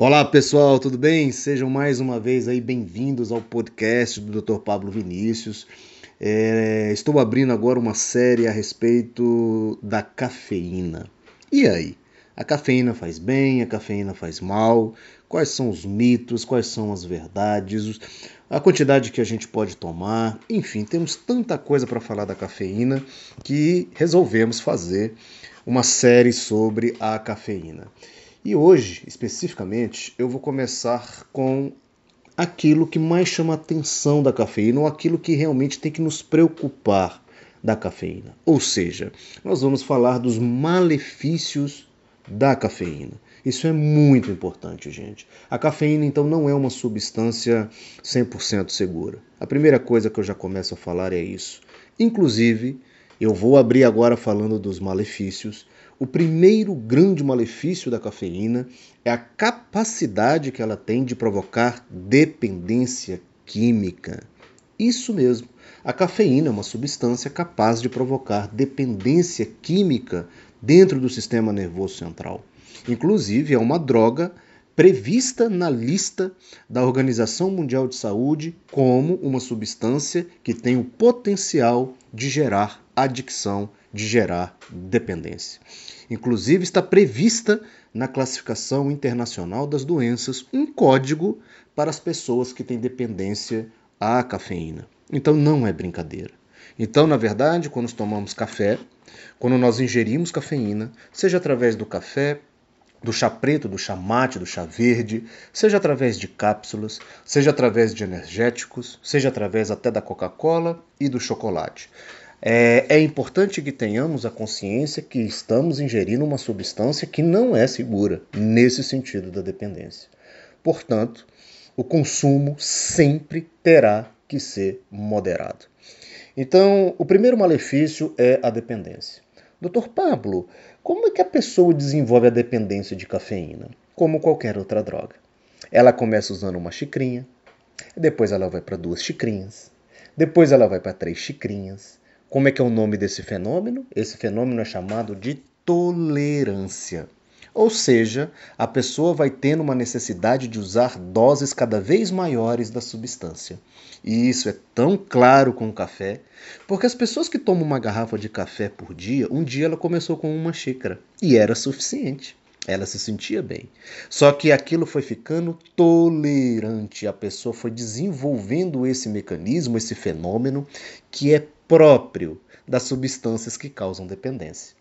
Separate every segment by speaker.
Speaker 1: Olá pessoal, tudo bem? Sejam mais uma vez aí bem-vindos ao podcast do Dr. Pablo Vinícius. É, estou abrindo agora uma série a respeito da cafeína. E aí? A cafeína faz bem, a cafeína faz mal? Quais são os mitos, quais são as verdades, a quantidade que a gente pode tomar? Enfim, temos tanta coisa para falar da cafeína que resolvemos fazer uma série sobre a cafeína. E hoje, especificamente, eu vou começar com aquilo que mais chama a atenção da cafeína, ou aquilo que realmente tem que nos preocupar da cafeína. Ou seja, nós vamos falar dos malefícios da cafeína. Isso é muito importante, gente. A cafeína, então, não é uma substância 100% segura. A primeira coisa que eu já começo a falar é isso. Inclusive, eu vou abrir agora falando dos malefícios o primeiro grande malefício da cafeína é a capacidade que ela tem de provocar dependência química. Isso mesmo. A cafeína é uma substância capaz de provocar dependência química dentro do sistema nervoso central. Inclusive, é uma droga prevista na lista da Organização Mundial de Saúde como uma substância que tem o potencial de gerar adicção, de gerar dependência. Inclusive, está prevista na classificação internacional das doenças um código para as pessoas que têm dependência à cafeína. Então, não é brincadeira. Então, na verdade, quando tomamos café, quando nós ingerimos cafeína, seja através do café, do chá preto, do chá mate, do chá verde, seja através de cápsulas, seja através de energéticos, seja através até da Coca-Cola e do chocolate. É, é, importante que tenhamos a consciência que estamos ingerindo uma substância que não é segura nesse sentido da dependência. Portanto, o consumo sempre terá que ser moderado. Então, o primeiro malefício é a dependência. Doutor Pablo, como é que a pessoa desenvolve a dependência de cafeína? Como qualquer outra droga. Ela começa usando uma xicrinha, depois ela vai para duas xicrinhas, depois ela vai para três xicrinhas, como é que é o nome desse fenômeno? Esse fenômeno é chamado de tolerância. Ou seja, a pessoa vai tendo uma necessidade de usar doses cada vez maiores da substância. E isso é tão claro com o café, porque as pessoas que tomam uma garrafa de café por dia, um dia ela começou com uma xícara e era suficiente. Ela se sentia bem. Só que aquilo foi ficando tolerante. A pessoa foi desenvolvendo esse mecanismo, esse fenômeno, que é próprio das substâncias que causam dependência.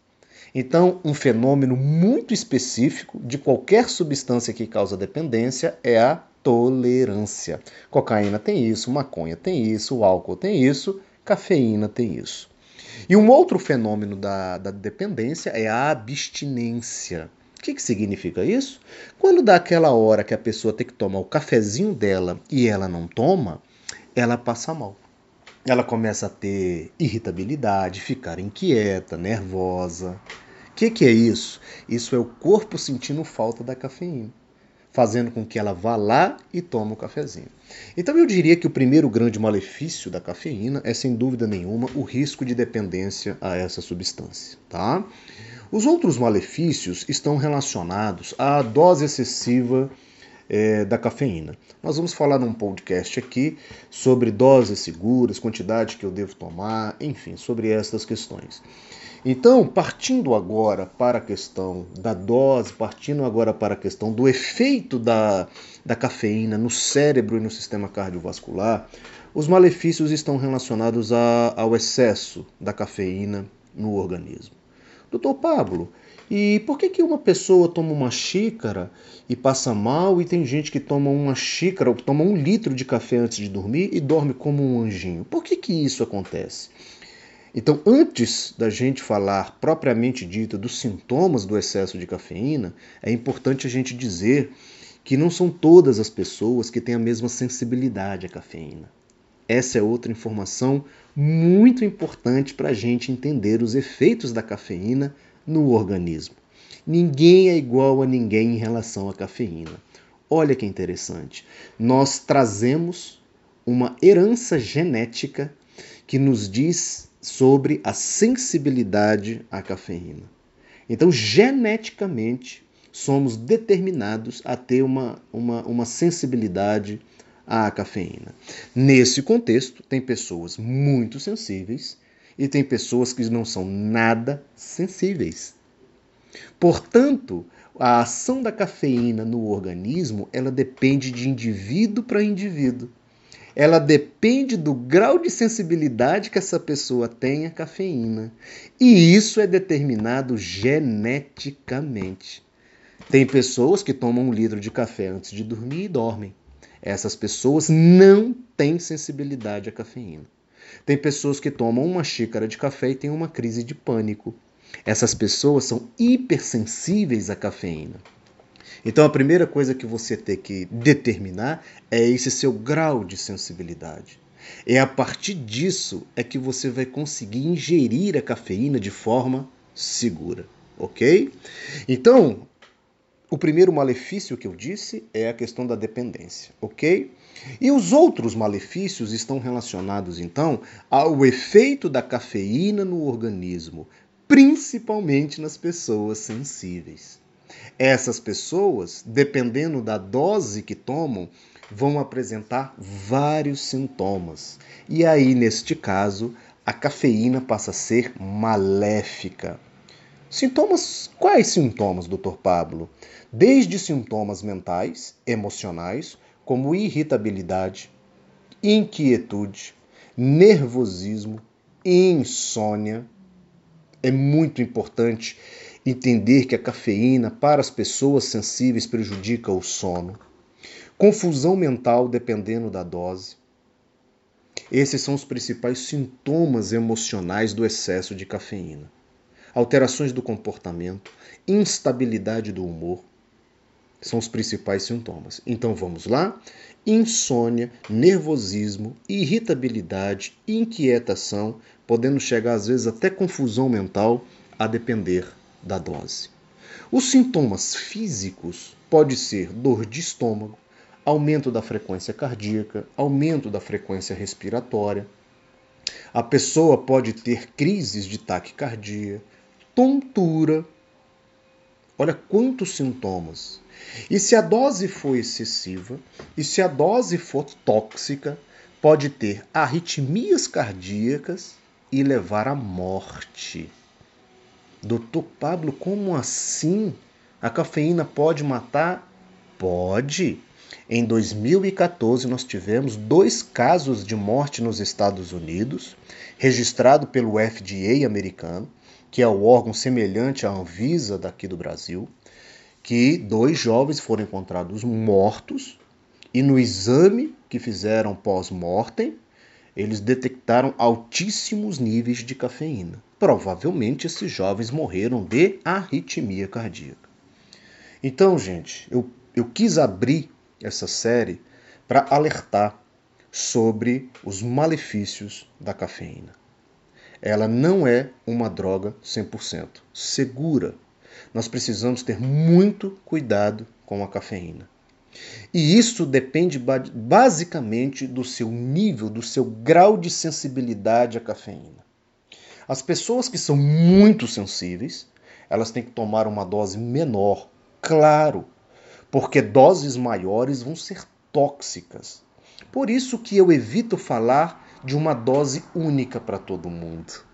Speaker 1: Então, um fenômeno muito específico de qualquer substância que causa dependência é a tolerância. Cocaína tem isso, maconha tem isso, álcool tem isso, cafeína tem isso. E um outro fenômeno da, da dependência é a abstinência. O que, que significa isso? Quando dá aquela hora que a pessoa tem que tomar o cafezinho dela e ela não toma, ela passa mal ela começa a ter irritabilidade, ficar inquieta, nervosa. O que, que é isso? Isso é o corpo sentindo falta da cafeína, fazendo com que ela vá lá e tome o cafezinho. Então eu diria que o primeiro grande malefício da cafeína é sem dúvida nenhuma o risco de dependência a essa substância, tá? Os outros malefícios estão relacionados à dose excessiva é, da cafeína. Nós vamos falar num podcast aqui sobre doses seguras, quantidade que eu devo tomar, enfim, sobre essas questões. Então, partindo agora para a questão da dose, partindo agora para a questão do efeito da, da cafeína no cérebro e no sistema cardiovascular, os malefícios estão relacionados a, ao excesso da cafeína no organismo. Doutor Pablo, e por que, que uma pessoa toma uma xícara e passa mal e tem gente que toma uma xícara ou toma um litro de café antes de dormir e dorme como um anjinho? Por que, que isso acontece? Então, antes da gente falar propriamente dito dos sintomas do excesso de cafeína, é importante a gente dizer que não são todas as pessoas que têm a mesma sensibilidade à cafeína. Essa é outra informação muito importante para a gente entender os efeitos da cafeína no organismo. Ninguém é igual a ninguém em relação à cafeína. Olha que interessante. Nós trazemos uma herança genética que nos diz sobre a sensibilidade à cafeína. Então, geneticamente, somos determinados a ter uma, uma, uma sensibilidade à cafeína. Nesse contexto, tem pessoas muito sensíveis e tem pessoas que não são nada sensíveis. Portanto, a ação da cafeína no organismo, ela depende de indivíduo para indivíduo. Ela depende do grau de sensibilidade que essa pessoa tem à cafeína. E isso é determinado geneticamente. Tem pessoas que tomam um litro de café antes de dormir e dormem. Essas pessoas não têm sensibilidade à cafeína. Tem pessoas que tomam uma xícara de café e têm uma crise de pânico. Essas pessoas são hipersensíveis à cafeína. Então a primeira coisa que você tem que determinar é esse seu grau de sensibilidade. É a partir disso é que você vai conseguir ingerir a cafeína de forma segura, ok? Então, o primeiro malefício que eu disse é a questão da dependência, ok? E os outros malefícios estão relacionados então ao efeito da cafeína no organismo, principalmente nas pessoas sensíveis. Essas pessoas, dependendo da dose que tomam, vão apresentar vários sintomas. E aí, neste caso, a cafeína passa a ser maléfica. Sintomas, quais sintomas, Dr. Pablo? Desde sintomas mentais, emocionais, como irritabilidade, inquietude, nervosismo, insônia. É muito importante entender que a cafeína para as pessoas sensíveis prejudica o sono. Confusão mental dependendo da dose. Esses são os principais sintomas emocionais do excesso de cafeína alterações do comportamento, instabilidade do humor, são os principais sintomas. Então vamos lá: insônia, nervosismo, irritabilidade, inquietação, podendo chegar às vezes até confusão mental, a depender da dose. Os sintomas físicos pode ser dor de estômago, aumento da frequência cardíaca, aumento da frequência respiratória. A pessoa pode ter crises de taquicardia, tontura. Olha quantos sintomas. E se a dose for excessiva, e se a dose for tóxica, pode ter arritmias cardíacas e levar à morte. Doutor Pablo, como assim? A cafeína pode matar? Pode. Em 2014, nós tivemos dois casos de morte nos Estados Unidos, registrado pelo FDA americano, que é o órgão semelhante à Anvisa daqui do Brasil, que dois jovens foram encontrados mortos e no exame que fizeram pós-mortem, eles detectaram altíssimos níveis de cafeína. Provavelmente esses jovens morreram de arritmia cardíaca. Então, gente, eu, eu quis abrir essa série para alertar sobre os malefícios da cafeína ela não é uma droga 100% segura. Nós precisamos ter muito cuidado com a cafeína. E isso depende basicamente do seu nível, do seu grau de sensibilidade à cafeína. As pessoas que são muito sensíveis, elas têm que tomar uma dose menor, claro, porque doses maiores vão ser tóxicas. Por isso que eu evito falar de uma dose única para todo mundo.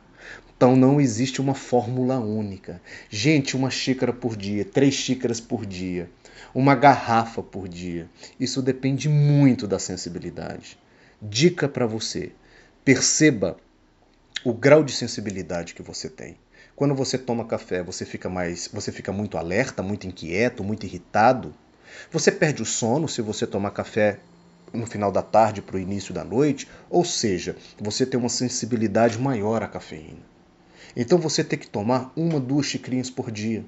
Speaker 1: Então não existe uma fórmula única. Gente, uma xícara por dia, três xícaras por dia, uma garrafa por dia. Isso depende muito da sensibilidade. Dica para você: perceba o grau de sensibilidade que você tem. Quando você toma café, você fica mais, você fica muito alerta, muito inquieto, muito irritado. Você perde o sono se você tomar café no final da tarde para o início da noite, ou seja, você tem uma sensibilidade maior à cafeína. Então você tem que tomar uma, duas xicrinhas por dia.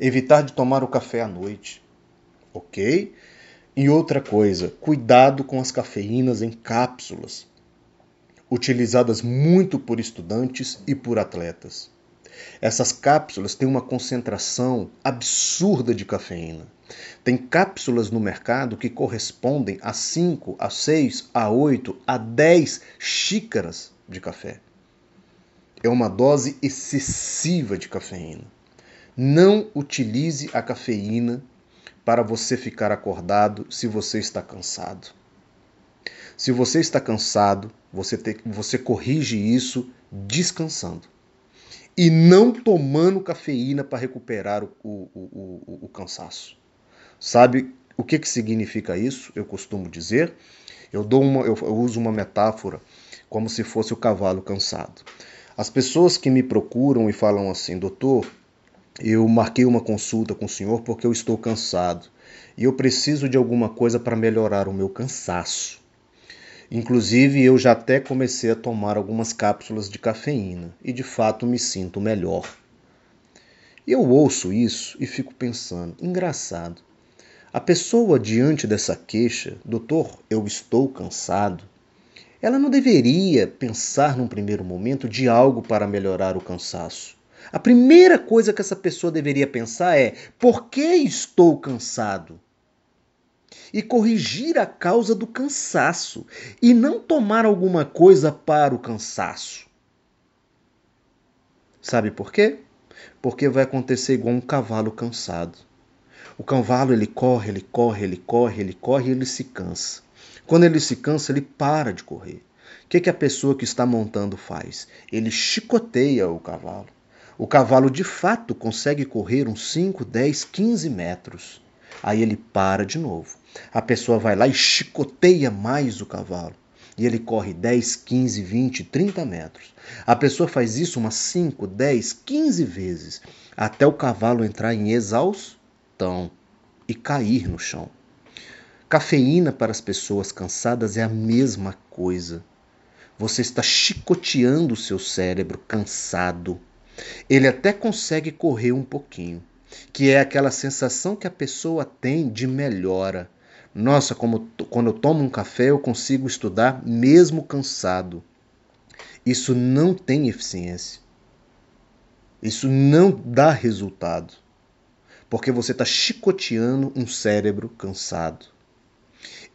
Speaker 1: Evitar de tomar o café à noite, ok? E outra coisa, cuidado com as cafeínas em cápsulas, utilizadas muito por estudantes e por atletas. Essas cápsulas têm uma concentração absurda de cafeína. Tem cápsulas no mercado que correspondem a 5, a 6, a 8, a 10 xícaras de café. É uma dose excessiva de cafeína. Não utilize a cafeína para você ficar acordado se você está cansado. Se você está cansado, você, te, você corrige isso descansando. E não tomando cafeína para recuperar o, o, o, o, cansaço. Sabe o que, que significa isso? Eu costumo dizer. Eu, dou uma, eu, eu uso uma metáfora como se fosse o cavalo cansado. As pessoas que me procuram e falam assim, doutor, eu marquei uma consulta com o senhor porque eu estou cansado e eu preciso de alguma coisa para melhorar o meu cansaço. Inclusive, eu já até comecei a tomar algumas cápsulas de cafeína e de fato me sinto melhor. Eu ouço isso e fico pensando, engraçado. A pessoa diante dessa queixa, doutor, eu estou cansado, ela não deveria pensar num primeiro momento de algo para melhorar o cansaço. A primeira coisa que essa pessoa deveria pensar é: por que estou cansado? E corrigir a causa do cansaço e não tomar alguma coisa para o cansaço. Sabe por quê? Porque vai acontecer igual um cavalo cansado. O cavalo ele corre, ele corre, ele corre, ele corre e ele se cansa. Quando ele se cansa, ele para de correr. O que, que a pessoa que está montando faz? Ele chicoteia o cavalo. O cavalo de fato consegue correr uns 5, 10, 15 metros. Aí ele para de novo. A pessoa vai lá e chicoteia mais o cavalo. E ele corre 10, 15, 20, 30 metros. A pessoa faz isso umas 5, 10, 15 vezes, até o cavalo entrar em exaustão e cair no chão. Cafeína para as pessoas cansadas é a mesma coisa. Você está chicoteando o seu cérebro cansado. Ele até consegue correr um pouquinho, que é aquela sensação que a pessoa tem de melhora. Nossa, como quando eu tomo um café eu consigo estudar mesmo cansado. Isso não tem eficiência. Isso não dá resultado. Porque você está chicoteando um cérebro cansado.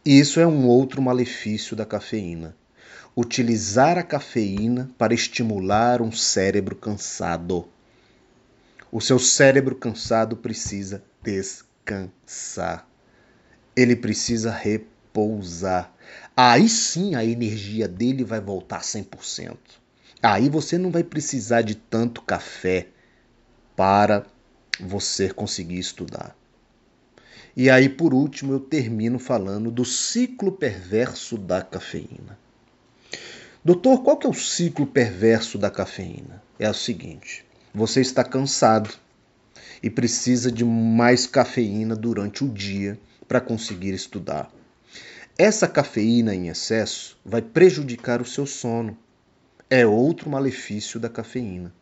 Speaker 1: Isso é um outro malefício da cafeína. Utilizar a cafeína para estimular um cérebro cansado. O seu cérebro cansado precisa descansar. Ele precisa repousar. Aí sim a energia dele vai voltar 100%. Aí você não vai precisar de tanto café para você conseguir estudar. E aí, por último, eu termino falando do ciclo perverso da cafeína. Doutor, qual que é o ciclo perverso da cafeína? É o seguinte: você está cansado e precisa de mais cafeína durante o dia para conseguir estudar. Essa cafeína em excesso vai prejudicar o seu sono. É outro malefício da cafeína.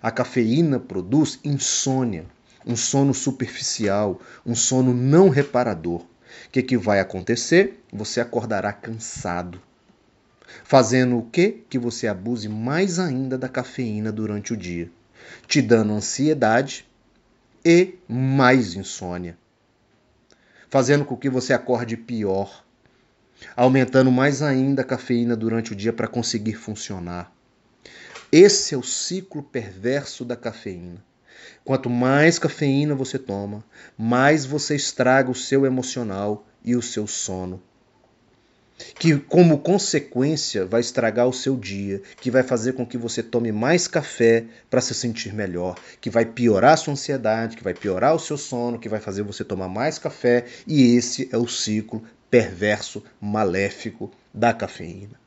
Speaker 1: A cafeína produz insônia, um sono superficial, um sono não reparador. O que, que vai acontecer? Você acordará cansado, fazendo o que? Que você abuse mais ainda da cafeína durante o dia te dando ansiedade e mais insônia, fazendo com que você acorde pior, aumentando mais ainda a cafeína durante o dia para conseguir funcionar. Esse é o ciclo perverso da cafeína. Quanto mais cafeína você toma, mais você estraga o seu emocional e o seu sono que como consequência vai estragar o seu dia, que vai fazer com que você tome mais café para se sentir melhor, que vai piorar a sua ansiedade, que vai piorar o seu sono, que vai fazer você tomar mais café, e esse é o ciclo perverso, maléfico da cafeína.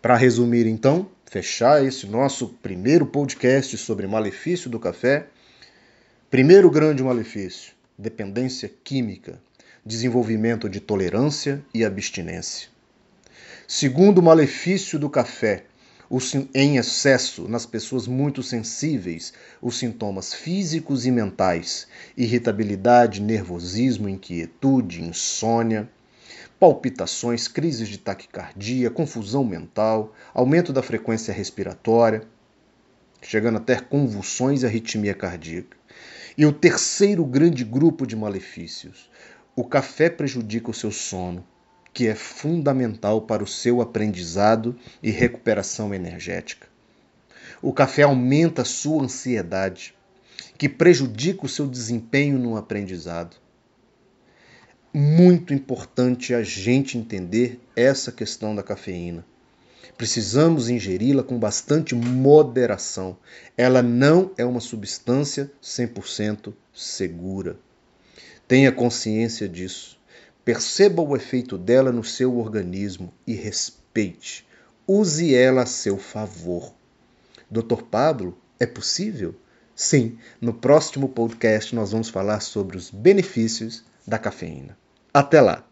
Speaker 1: Para resumir então, fechar esse nosso primeiro podcast sobre malefício do café, primeiro grande malefício, dependência química desenvolvimento de tolerância e abstinência. Segundo malefício do café, em excesso nas pessoas muito sensíveis, os sintomas físicos e mentais, irritabilidade, nervosismo, inquietude, insônia, palpitações, crises de taquicardia, confusão mental, aumento da frequência respiratória, chegando até convulsões e arritmia cardíaca. E o terceiro grande grupo de malefícios, o café prejudica o seu sono, que é fundamental para o seu aprendizado e recuperação energética. O café aumenta a sua ansiedade, que prejudica o seu desempenho no aprendizado. Muito importante a gente entender essa questão da cafeína. Precisamos ingeri-la com bastante moderação. Ela não é uma substância 100% segura. Tenha consciência disso. Perceba o efeito dela no seu organismo e respeite. Use ela a seu favor. Dr. Pablo, é possível? Sim, no próximo podcast nós vamos falar sobre os benefícios da cafeína. Até lá!